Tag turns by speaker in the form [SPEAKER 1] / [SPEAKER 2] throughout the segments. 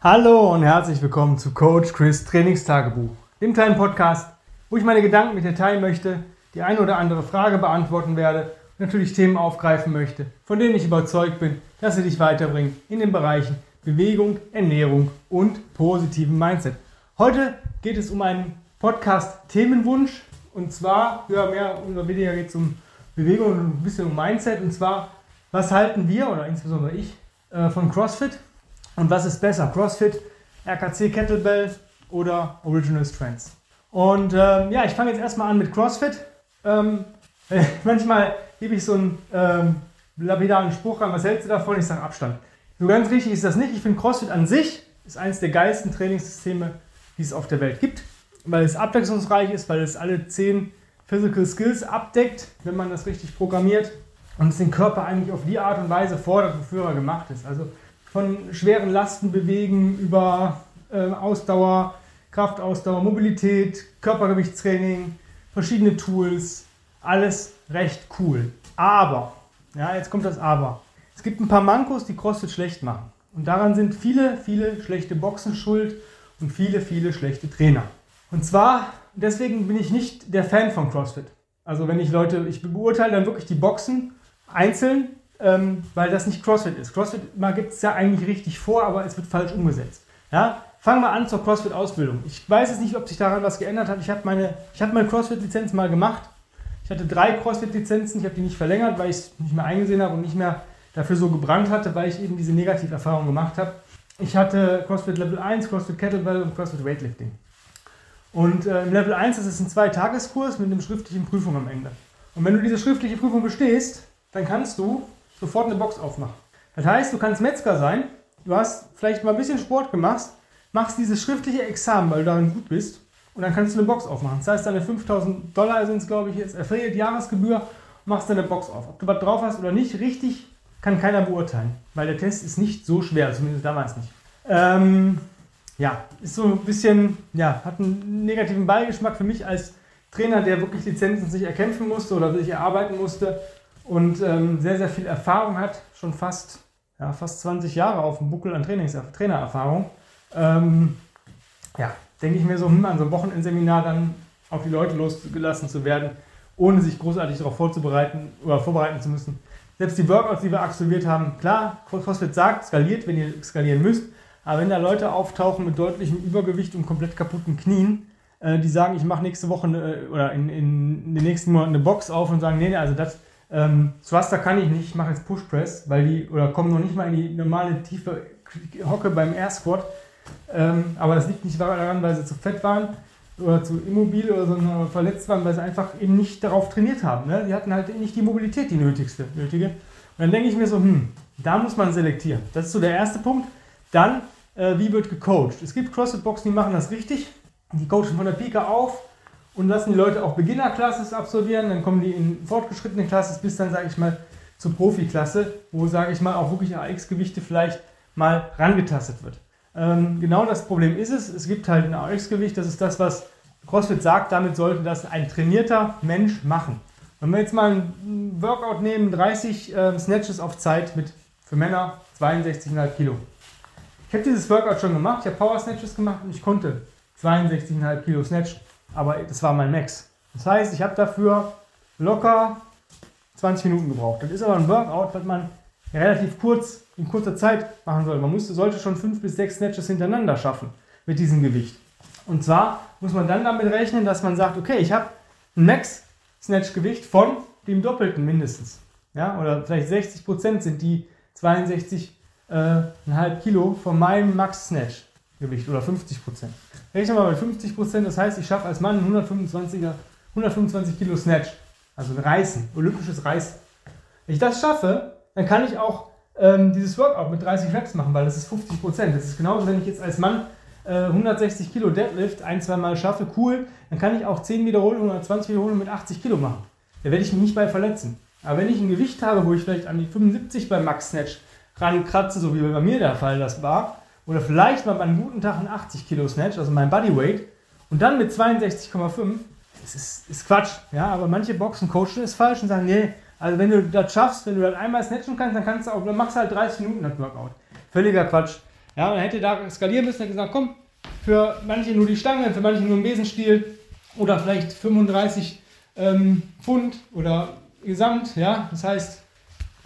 [SPEAKER 1] Hallo und herzlich willkommen zu Coach Chris Trainingstagebuch, dem kleinen Podcast, wo ich meine Gedanken mit dir teilen möchte, die eine oder andere Frage beantworten werde und natürlich Themen aufgreifen möchte, von denen ich überzeugt bin, dass sie dich weiterbringen in den Bereichen Bewegung, Ernährung und positiven Mindset. Heute geht es um einen Podcast-Themenwunsch und zwar, ja, mehr oder weniger geht es um Bewegung und ein bisschen um Mindset und zwar, was halten wir oder insbesondere ich äh, von CrossFit und was ist besser, CrossFit, RKC Kettlebell oder Original Strengths? Und ähm, ja, ich fange jetzt erstmal an mit CrossFit. Ähm, manchmal gebe ich so einen ähm, lapidaren Spruch an, was hältst du davon? Ich sage Abstand. So ganz richtig ist das nicht. Ich finde CrossFit an sich ist eines der geilsten Trainingssysteme, die es auf der Welt gibt, weil es abwechslungsreich ist, weil es alle zehn Physical Skills abdeckt, wenn man das richtig programmiert und es den Körper eigentlich auf die Art und Weise fordert, wofür er gemacht ist. Also von schweren Lasten bewegen über äh, Ausdauer, Kraftausdauer, Mobilität, Körpergewichtstraining, verschiedene Tools, alles recht cool. Aber, ja, jetzt kommt das Aber. Es gibt ein paar Mankos, die CrossFit schlecht machen. Und daran sind viele, viele schlechte Boxen schuld und viele, viele schlechte Trainer. Und zwar, deswegen bin ich nicht der Fan von CrossFit. Also wenn ich Leute, ich beurteile dann wirklich die Boxen einzeln, ähm, weil das nicht CrossFit ist. CrossFit gibt es ja eigentlich richtig vor, aber es wird falsch umgesetzt. Ja? Fangen wir an zur CrossFit-Ausbildung. Ich weiß jetzt nicht, ob sich daran was geändert hat. Ich habe meine, hab meine CrossFit-Lizenz mal gemacht. Ich hatte drei CrossFit-Lizenzen. Ich habe die nicht verlängert, weil ich es nicht mehr eingesehen habe und nicht mehr dafür so gebrannt hatte, weil ich eben diese Negativerfahrung gemacht habe. Ich hatte CrossFit Level 1, CrossFit Kettlebell und CrossFit Weightlifting. Und äh, im Level 1 ist es ein Zweitageskurs mit einer schriftlichen Prüfung am Ende. Und wenn du diese schriftliche Prüfung bestehst, dann kannst du sofort eine Box aufmachen. Das heißt, du kannst Metzger sein, du hast vielleicht mal ein bisschen Sport gemacht, machst dieses schriftliche Examen, weil du darin gut bist, und dann kannst du eine Box aufmachen. Das heißt, deine 5000 Dollar sind es, glaube ich, jetzt Affiliate Jahresgebühr, machst deine Box auf. Ob du was drauf hast oder nicht, richtig, kann keiner beurteilen, weil der Test ist nicht so schwer, zumindest damals nicht. Ähm, ja, ist so ein bisschen, ja, hat einen negativen Beigeschmack für mich als Trainer, der wirklich Lizenzen sich erkämpfen musste oder sich erarbeiten musste und ähm, sehr, sehr viel Erfahrung hat, schon fast, ja, fast 20 Jahre auf dem Buckel an Trainings Trainererfahrung. Ähm, ja, denke ich mir so, hm, an so einem Wochenendseminar dann auf die Leute losgelassen zu werden, ohne sich großartig darauf vorzubereiten oder vorbereiten zu müssen. Selbst die Workouts, die wir absolviert haben, klar, CrossFit sagt, skaliert, wenn ihr skalieren müsst, aber wenn da Leute auftauchen mit deutlichem Übergewicht und komplett kaputten Knien, äh, die sagen, ich mache nächste Woche äh, oder in, in, den nächsten Monaten eine Box auf und sagen, nee, nee also das ähm, Thruster kann ich nicht, ich mache jetzt Push Press, weil die, oder kommen noch nicht mal in die normale tiefe Hocke beim Air Squat. Ähm, aber das liegt nicht daran, weil sie zu fett waren oder zu immobil oder so verletzt waren, weil sie einfach eben nicht darauf trainiert haben. Ne? Die hatten halt nicht die Mobilität, die nötigste, nötige. Und dann denke ich mir so, hm, da muss man selektieren. Das ist so der erste Punkt. Dann, äh, wie wird gecoacht? Es gibt CrossFit-Boxen, die machen das richtig. Die coachen von der Pika auf und lassen die Leute auch Beginner-Classes absolvieren. Dann kommen die in fortgeschrittene Classes bis dann, sage ich mal, zur Profi-Klasse, wo, sage ich mal, auch wirklich AX-Gewichte vielleicht mal rangetastet wird. Ähm, genau das Problem ist es. Es gibt halt ein AX-Gewicht, das ist das, was CrossFit sagt, damit sollte das ein trainierter Mensch machen. Wenn wir jetzt mal ein Workout nehmen, 30 äh, Snatches auf Zeit mit für Männer 62,5 Kilo. Ich habe dieses Workout schon gemacht, ich habe Power Snatches gemacht und ich konnte 62,5 Kilo Snatch, aber das war mein Max. Das heißt, ich habe dafür locker 20 Minuten gebraucht. Das ist aber ein Workout, was man relativ kurz, in kurzer Zeit machen soll. Man musste, sollte schon 5 bis 6 Snatches hintereinander schaffen mit diesem Gewicht. Und zwar muss man dann damit rechnen, dass man sagt, okay, ich habe ein Max-Snatch-Gewicht von dem Doppelten mindestens. Ja, oder vielleicht 60 Prozent sind die 62,5 äh, Kilo von meinem Max-Snatch-Gewicht oder 50 Prozent. Rechne mal bei 50 Prozent, das heißt, ich schaffe als Mann 125er, 125 Kilo Snatch, also ein Reißen, olympisches Reißen. Wenn ich das schaffe, dann kann ich auch ähm, dieses Workout mit 30 Reps machen, weil das ist 50 Prozent. Das ist genauso, wenn ich jetzt als Mann äh, 160 Kilo Deadlift ein, zwei Mal schaffe, cool, dann kann ich auch 10 Wiederholungen oder 20 Wiederholungen mit 80 Kilo machen. Da werde ich mich nicht bei verletzen. Aber wenn ich ein Gewicht habe, wo ich vielleicht an die 75 beim Max Snatch rankratze, so wie bei mir der Fall das war, oder vielleicht mal bei einem guten Tag ein 80 Kilo Snatch, also mein Bodyweight, und dann mit 62,5, das ist, ist Quatsch. Ja, aber manche Boxen coachen ist falsch und sagen, nee, also wenn du das schaffst, wenn du das einmal snatchen kannst, dann kannst du auch, dann machst du halt 30 Minuten das Workout. Völliger Quatsch. Ja, man hätte da skalieren müssen und gesagt, komm, für manche nur die Stange, für manche nur ein Besenstiel oder vielleicht 35 ähm, Pfund oder Gesamt, ja, das heißt,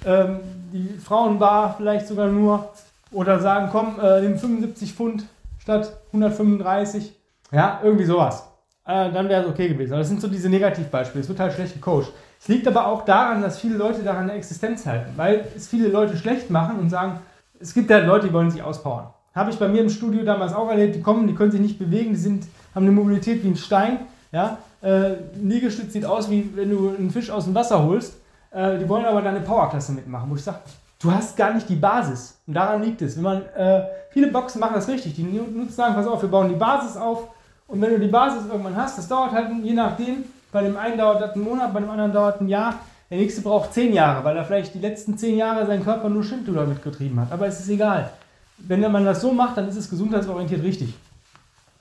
[SPEAKER 1] ähm, die Frauenbar vielleicht sogar nur oder sagen, komm, äh, nimm 75 Pfund statt 135, ja, irgendwie sowas. Äh, dann wäre es okay gewesen. Aber das sind so diese Negativbeispiele. Es wird halt schlecht gecoacht. Es liegt aber auch daran, dass viele Leute daran eine Existenz halten, weil es viele Leute schlecht machen und sagen, es gibt halt Leute, die wollen sich auspowern. Habe ich bei mir im Studio damals auch erlebt, die kommen, die können sich nicht bewegen, die sind, haben eine Mobilität wie ein Stein. Ja? Äh, Liegestütz sieht aus, wie wenn du einen Fisch aus dem Wasser holst. Äh, die wollen aber deine Powerklasse mitmachen, wo ich sage, du hast gar nicht die Basis. Und daran liegt es. Wenn man, äh, viele Boxen machen das richtig. Die nutzen sagen, pass auf, wir bauen die Basis auf. Und wenn du die Basis irgendwann hast, das dauert halt je nachdem, bei dem einen dauert das einen Monat, bei dem anderen dauert ein Jahr. Der nächste braucht zehn Jahre, weil er vielleicht die letzten zehn Jahre seinen Körper nur Schindluder mitgetrieben hat. Aber es ist egal. Wenn man das so macht, dann ist es gesundheitsorientiert richtig.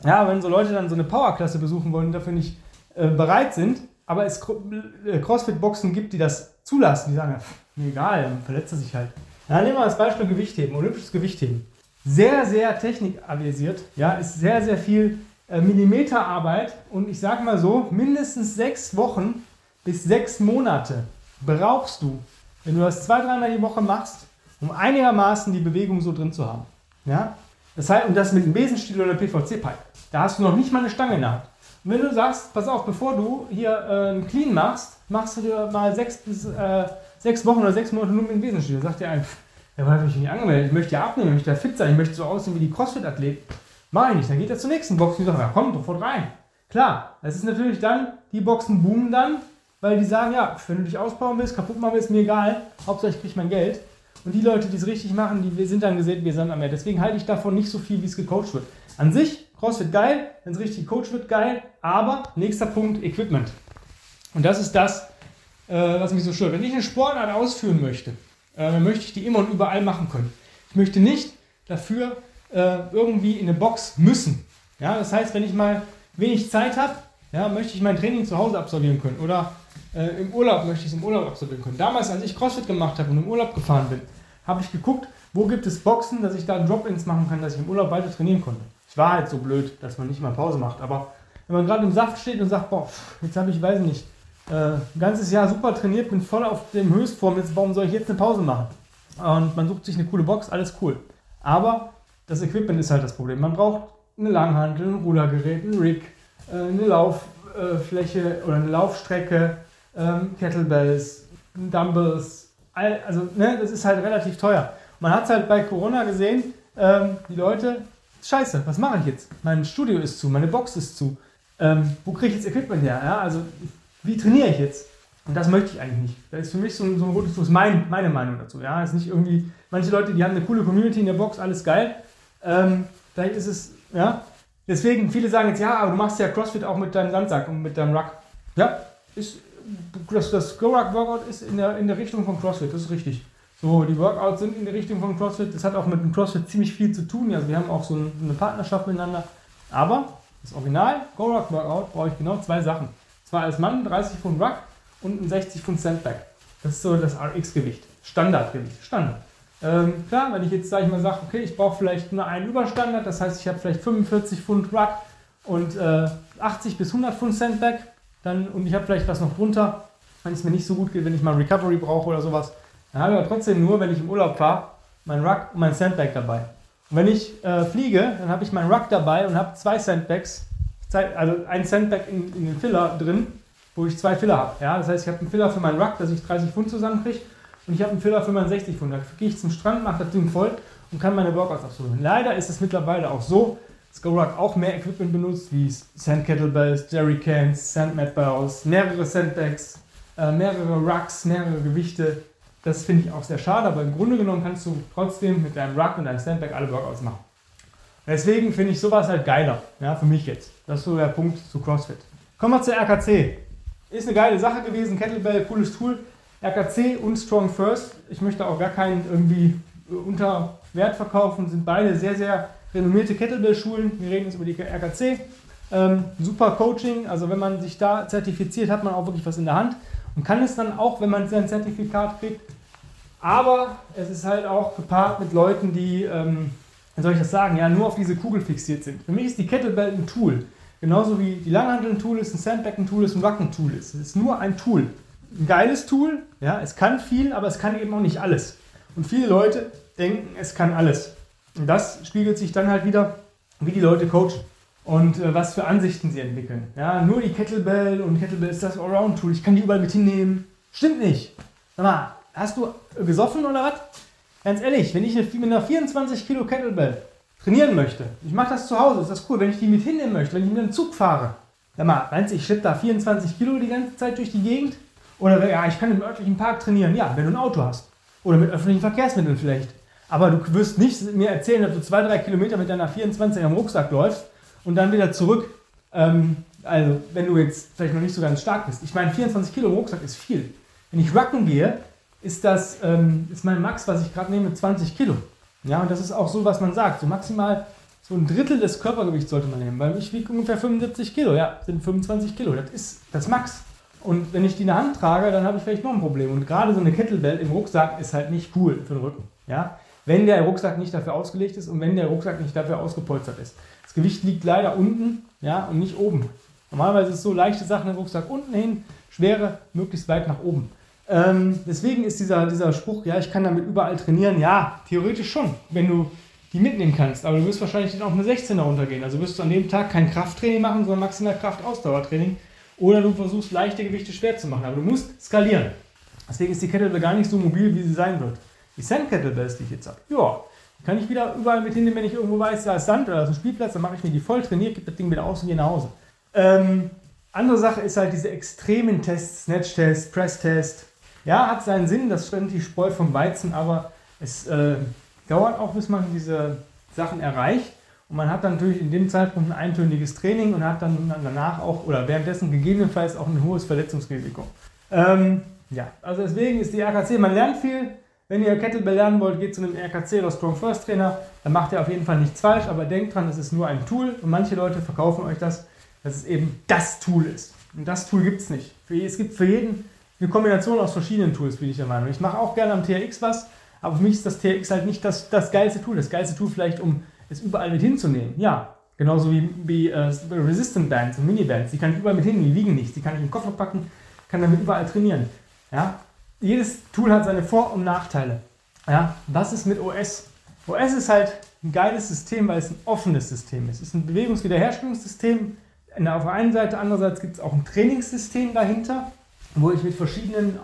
[SPEAKER 1] Ja, wenn so Leute dann so eine Powerklasse besuchen wollen und dafür nicht äh, bereit sind, aber es äh, Crossfit-Boxen gibt, die das zulassen, die sagen, mir egal, dann verletzt er sich halt. Ja, nehmen wir das Beispiel Gewichtheben, olympisches Gewichtheben. Sehr, sehr technikavisiert, ja, ist sehr, sehr viel äh, Millimeterarbeit und ich sage mal so, mindestens sechs Wochen bis sechs Monate brauchst du, wenn du das zwei, dreimal die Woche machst, um einigermaßen die Bewegung so drin zu haben. Ja? Das heißt, und das mit einem Besenstiel oder PVC-Pipe. Da hast du noch nicht mal eine Stange in der Hand. Wenn du sagst, pass auf, bevor du hier äh, Clean machst, machst du dir mal sechs bis äh, sechs Wochen oder sechs Monate nur mit dem Besenstiel. Dann sagt dir ein, ja, habe ich mich nicht angemeldet, ich möchte ja abnehmen, ich möchte ja fit sein, ich möchte so aussehen wie die Crossfit-Athleten. Mach ich nicht. Dann geht er zur nächsten Box und sagt, ja komm, sofort rein. Klar, es ist natürlich dann, die Boxen boomen dann, weil die sagen, ja, wenn du dich ausbauen willst, kaputt machen willst, mir egal, Hauptsache ich kriege mein Geld. Und die Leute, die es richtig machen, die sind dann gesehen, wir sind am Meer. Deswegen halte ich davon nicht so viel, wie es gecoacht wird. An sich, CrossFit geil, wenn es richtig gecoacht wird, geil, aber nächster Punkt, Equipment. Und das ist das, äh, was mich so stört. Wenn ich eine Sportart ausführen möchte, äh, dann möchte ich die immer und überall machen können. Ich möchte nicht dafür äh, irgendwie in eine Box müssen. Ja, das heißt, wenn ich mal wenig Zeit habe, ja, möchte ich mein Training zu Hause absolvieren können oder äh, im Urlaub möchte ich es im Urlaub absolvieren können. Damals, als ich CrossFit gemacht habe und im Urlaub gefahren bin, habe ich geguckt, wo gibt es Boxen, dass ich da Drop-ins machen kann, dass ich im Urlaub weiter trainieren konnte. Ich war halt so blöd, dass man nicht mal Pause macht, aber wenn man gerade im Saft steht und sagt, boah, jetzt habe ich, weiß ich nicht, äh, ein ganzes Jahr super trainiert, bin voll auf dem Höchstform, jetzt, warum soll ich jetzt eine Pause machen? Und man sucht sich eine coole Box, alles cool. Aber das Equipment ist halt das Problem. Man braucht eine Langhantel, ein Rudergerät, ein Rig, äh, eine Lauffläche oder eine Laufstrecke, ähm, Kettlebells, Dumbbells. Also, ne, das ist halt relativ teuer. Man hat es halt bei Corona gesehen, ähm, die Leute, scheiße, was mache ich jetzt? Mein Studio ist zu, meine Box ist zu. Ähm, wo kriege ich jetzt Equipment her? Ja, also, wie trainiere ich jetzt? Und das möchte ich eigentlich nicht. Das ist für mich so ein, so ein rotes Tuch, mein, meine Meinung dazu. Ja, ist nicht irgendwie, manche Leute, die haben eine coole Community in der Box, alles geil. Ähm, vielleicht ist es, ja. Deswegen, viele sagen jetzt, ja, aber du machst ja CrossFit auch mit deinem Sandsack und mit deinem Ruck. Ja, ist, das, das Go-Ruck-Workout ist in der, in der Richtung von CrossFit, das ist richtig. So, die Workouts sind in der Richtung von CrossFit. Das hat auch mit dem CrossFit ziemlich viel zu tun. Also wir haben auch so eine Partnerschaft miteinander. Aber das Original Go-Ruck Workout brauche ich genau zwei Sachen. Zwar als Mann 30 Pfund Ruck und ein 60 Pfund Sandbag. Das ist so das RX-Gewicht. Standardgewicht. Standard. Ähm, klar, wenn ich jetzt, sage ich mal, sage, okay, ich brauche vielleicht nur einen Überstandard, das heißt, ich habe vielleicht 45 Pfund Ruck und äh, 80 bis 100 Pfund Sandbag, dann, und ich habe vielleicht was noch drunter, wenn es mir nicht so gut geht, wenn ich mal Recovery brauche oder sowas, dann habe ich aber trotzdem nur, wenn ich im Urlaub fahre, mein Ruck und mein Sandbag dabei. Und wenn ich äh, fliege, dann habe ich meinen Ruck dabei und habe zwei Sandbags, also ein Sandbag in, in den Filler drin, wo ich zwei Filler habe. Ja? Das heißt, ich habe einen Filler für meinen Ruck, dass ich 30 Pfund zusammenkriege und ich habe einen Filler für meinen 60 Pfund. Da gehe ich zum Strand, mache das Ding voll und kann meine Workouts absolvieren. Leider ist es mittlerweile auch so, dass GoRuck auch mehr Equipment benutzt, wie Sand Kettlebells, Jerrycans, Sandmat Barrels, mehrere Sandbags, äh, mehrere Rucks, mehrere Gewichte. Das finde ich auch sehr schade, aber im Grunde genommen kannst du trotzdem mit deinem Ruck und deinem Sandbag alle Workouts machen. Deswegen finde ich sowas halt geiler, ja, für mich jetzt. Das ist so der Punkt zu CrossFit. Kommen wir zur RKC. Ist eine geile Sache gewesen, Kettlebell, cooles Tool. RKC und Strong First. Ich möchte auch gar keinen irgendwie unter Wert verkaufen. Sind beide sehr, sehr renommierte Kettlebell-Schulen. Wir reden jetzt über die RKC. Ähm, super Coaching. Also wenn man sich da zertifiziert, hat man auch wirklich was in der Hand und kann es dann auch, wenn man sein Zertifikat kriegt. Aber es ist halt auch gepaart mit Leuten, die ähm, wie soll ich das sagen, ja, nur auf diese Kugel fixiert sind. Für mich ist die Kettlebell ein Tool. Genauso wie die Langhandel ein Tool ist, ein Sandbag ein Tool ist, ein Ruck ein Tool ist. Es ist nur ein Tool. Ein geiles Tool, ja, es kann viel, aber es kann eben auch nicht alles. Und viele Leute denken, es kann alles. Und das spiegelt sich dann halt wieder, wie die Leute coachen und äh, was für Ansichten sie entwickeln. Ja, nur die Kettlebell und Kettlebell ist das Allround-Tool, ich kann die überall mit hinnehmen. Stimmt nicht. Sag mal, hast du gesoffen oder was? Ganz ehrlich, wenn ich mit einer 24 Kilo Kettlebell trainieren möchte, ich mache das zu Hause, ist das cool. Wenn ich die mit hinnehmen möchte, wenn ich mit einem Zug fahre, sag mal, meinst du, ich schleppe da 24 Kilo die ganze Zeit durch die Gegend? Oder ja, ich kann im örtlichen Park trainieren. Ja, wenn du ein Auto hast. Oder mit öffentlichen Verkehrsmitteln vielleicht. Aber du wirst nicht mir erzählen, dass du zwei, drei Kilometer mit deiner 24 am Rucksack läufst und dann wieder zurück. Ähm, also, wenn du jetzt vielleicht noch nicht so ganz stark bist. Ich meine, 24 Kilo im Rucksack ist viel. Wenn ich rucken gehe, ist das ähm, ist mein Max, was ich gerade nehme, 20 Kilo. Ja, und das ist auch so, was man sagt. So maximal so ein Drittel des Körpergewichts sollte man nehmen, weil ich wiege ungefähr 75 Kilo. Ja, sind 25 Kilo. Das ist das Max. Und wenn ich die in der Hand trage, dann habe ich vielleicht noch ein Problem. Und gerade so eine Kettlebell im Rucksack ist halt nicht cool für den Rücken. Ja? Wenn der Rucksack nicht dafür ausgelegt ist und wenn der Rucksack nicht dafür ausgepolstert ist. Das Gewicht liegt leider unten ja, und nicht oben. Normalerweise ist es so leichte Sachen im Rucksack unten hin, schwere möglichst weit nach oben. Ähm, deswegen ist dieser, dieser Spruch, ja, ich kann damit überall trainieren, ja, theoretisch schon, wenn du die mitnehmen kannst. Aber du wirst wahrscheinlich dann auch eine 16er runtergehen. Also wirst du an dem Tag kein Krafttraining machen, sondern maximal Kraft-Ausdauertraining. Oder du versuchst leichte Gewichte schwer zu machen. Aber du musst skalieren. Deswegen ist die Kettlebell gar nicht so mobil, wie sie sein wird. Die Sand Kettlebells, die ich jetzt habe, ja, kann ich wieder überall mit hinnehmen, wenn ich irgendwo weiß, da ist Sand oder da ist ein Spielplatz, dann mache ich mir die voll, trainiere, gebe das Ding wieder aus und gehe nach Hause. Ähm, andere Sache ist halt diese extremen Tests, Snatch-Test, Press-Test, ja, hat seinen Sinn, das stimmt die Spreu vom Weizen, aber es äh, dauert auch, bis man diese Sachen erreicht. Und man hat dann natürlich in dem Zeitpunkt ein eintöniges Training und hat dann danach auch oder währenddessen gegebenenfalls auch ein hohes Verletzungsrisiko. Ähm, ja, also deswegen ist die RKC, man lernt viel. Wenn ihr Kettlebell lernen wollt, geht zu einem RKC oder Strong First Trainer. Dann macht ihr auf jeden Fall nichts falsch, aber denkt dran, es ist nur ein Tool und manche Leute verkaufen euch das, dass es eben das Tool ist. Und das Tool gibt es nicht. Es gibt für jeden eine Kombination aus verschiedenen Tools, bin ich der Meinung. Ich mache auch gerne am TRX was, aber für mich ist das TRX halt nicht das, das geilste Tool. Das geilste Tool vielleicht, um es überall mit hinzunehmen. Ja, genauso wie, wie äh, Resistant Bands und Mini-Bands. Die kann ich überall mit hinnehmen, die wiegen nichts. Die kann ich in den Koffer packen, kann damit überall trainieren. Ja, jedes Tool hat seine Vor- und Nachteile. Ja, was ist mit OS? OS ist halt ein geiles System, weil es ein offenes System ist. Es ist ein Bewegungswiederherstellungssystem. Auf der einen Seite, andererseits gibt es auch ein Trainingssystem dahinter wo ich mit verschiedenen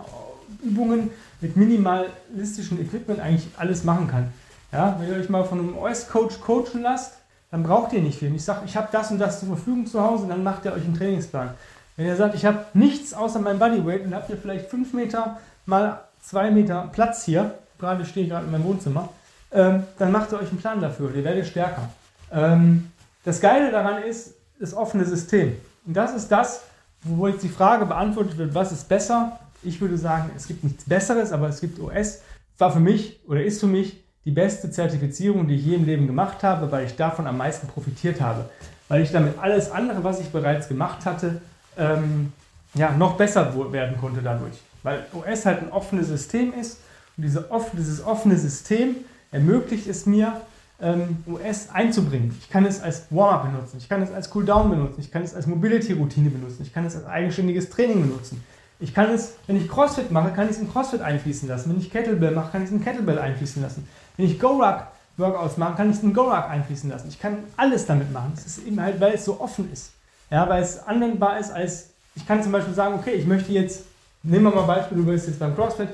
[SPEAKER 1] Übungen, mit minimalistischem Equipment eigentlich alles machen kann. Ja, wenn ihr euch mal von einem OS-Coach coachen lasst, dann braucht ihr nicht viel. Ich sage, ich habe das und das zur Verfügung zu Hause, dann macht ihr euch einen Trainingsplan. Wenn ihr sagt, ich habe nichts außer meinem Bodyweight und habt ihr vielleicht 5 Meter mal 2 Meter Platz hier, gerade stehe ich gerade in meinem Wohnzimmer, ähm, dann macht ihr euch einen Plan dafür, ihr werdet stärker. Ähm, das Geile daran ist das offene System. Und das ist das, wo jetzt die Frage beantwortet wird, was ist besser? Ich würde sagen, es gibt nichts Besseres, aber es gibt OS. War für mich oder ist für mich die beste Zertifizierung, die ich je im Leben gemacht habe, weil ich davon am meisten profitiert habe. Weil ich damit alles andere, was ich bereits gemacht hatte, ähm, ja, noch besser werden konnte dadurch. Weil OS halt ein offenes System ist und diese off dieses offene System ermöglicht es mir, ähm, US einzubringen. Ich kann es als Warm-up benutzen, ich kann es als Cooldown benutzen, ich kann es als Mobility-Routine benutzen, ich kann es als eigenständiges Training benutzen. Ich kann es, wenn ich CrossFit mache, kann ich es in CrossFit einfließen lassen. Wenn ich Kettlebell mache, kann ich es in Kettlebell einfließen lassen. Wenn ich Go-Ruck Workouts mache, kann ich es in Go-Ruck einfließen lassen. Ich kann alles damit machen. Es ist eben halt, weil es so offen ist. Ja, weil es anwendbar ist als, ich kann zum Beispiel sagen, okay, ich möchte jetzt, nehmen wir mal Beispiel, du willst jetzt beim CrossFit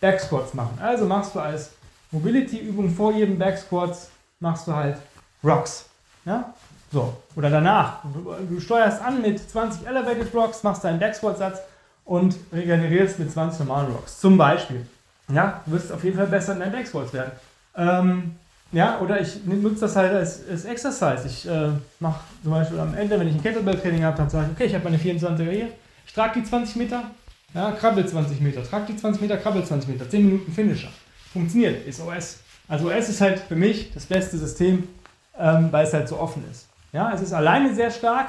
[SPEAKER 1] Back Squats machen. Also machst du als Mobility-Übung vor jedem Back Squats machst du halt Rocks. Ja? So. Oder danach. Du, du steuerst an mit 20 Elevated Rocks, machst deinen Backsquat-Satz und regenerierst mit 20 normalen Rocks. Zum Beispiel. Ja, du wirst auf jeden Fall besser in deinen Backsquats werden. Ähm, ja, oder ich nutze das halt als, als Exercise. Ich äh, mache zum Beispiel am Ende, wenn ich ein Kettlebell-Training habe, dann sage ich, okay, ich habe meine 24er hier, ich trage die 20 Meter, ja, krabbel 20 Meter, trage die 20 Meter, krabbel 20 Meter, 10 Minuten Finisher. Funktioniert, ist OS. Also OS ist halt für mich das beste System, ähm, weil es halt so offen ist. Ja, es ist alleine sehr stark,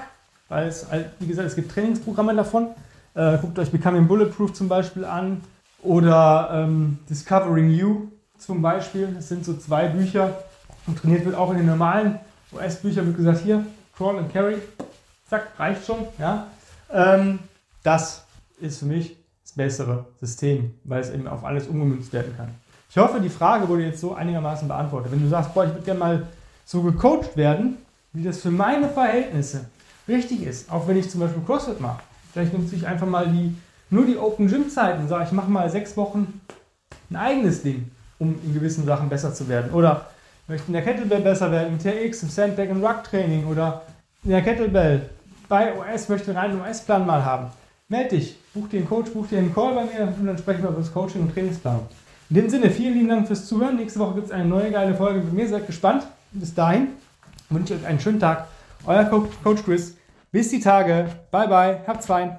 [SPEAKER 1] weil es, halt, wie gesagt, es gibt Trainingsprogramme davon. Äh, guckt euch Becoming Bulletproof zum Beispiel an oder ähm, Discovering You zum Beispiel. Das sind so zwei Bücher, und trainiert wird auch in den normalen US-Büchern, wird gesagt, hier, Crawl and Carry, zack, reicht schon. Ja? Ähm, das ist für mich das bessere System, weil es eben auf alles umgemünzt werden kann. Ich hoffe, die Frage wurde jetzt so einigermaßen beantwortet. Wenn du sagst, boah, ich würde gerne mal so gecoacht werden, wie das für meine Verhältnisse richtig ist, auch wenn ich zum Beispiel CrossFit mache. Vielleicht nutze ich einfach mal die, nur die Open Gym Zeiten und sage, ich mache mal sechs Wochen ein eigenes Ding, um in gewissen Sachen besser zu werden. Oder möchte in der Kettlebell besser werden, im TX, im Sandbag und Rug Training oder in der Kettlebell bei OS möchte einen OS-Plan mal haben. Meld dich, buch dir einen Coach, buch dir einen Call bei mir und dann sprechen wir über das Coaching und Trainingsplanung. In dem Sinne, vielen lieben Dank fürs Zuhören. Nächste Woche gibt es eine neue geile Folge mit mir. Seid gespannt. Bis dahin wünsche ich euch einen schönen Tag. Euer Coach Chris. Bis die Tage. Bye bye. Habt's fein.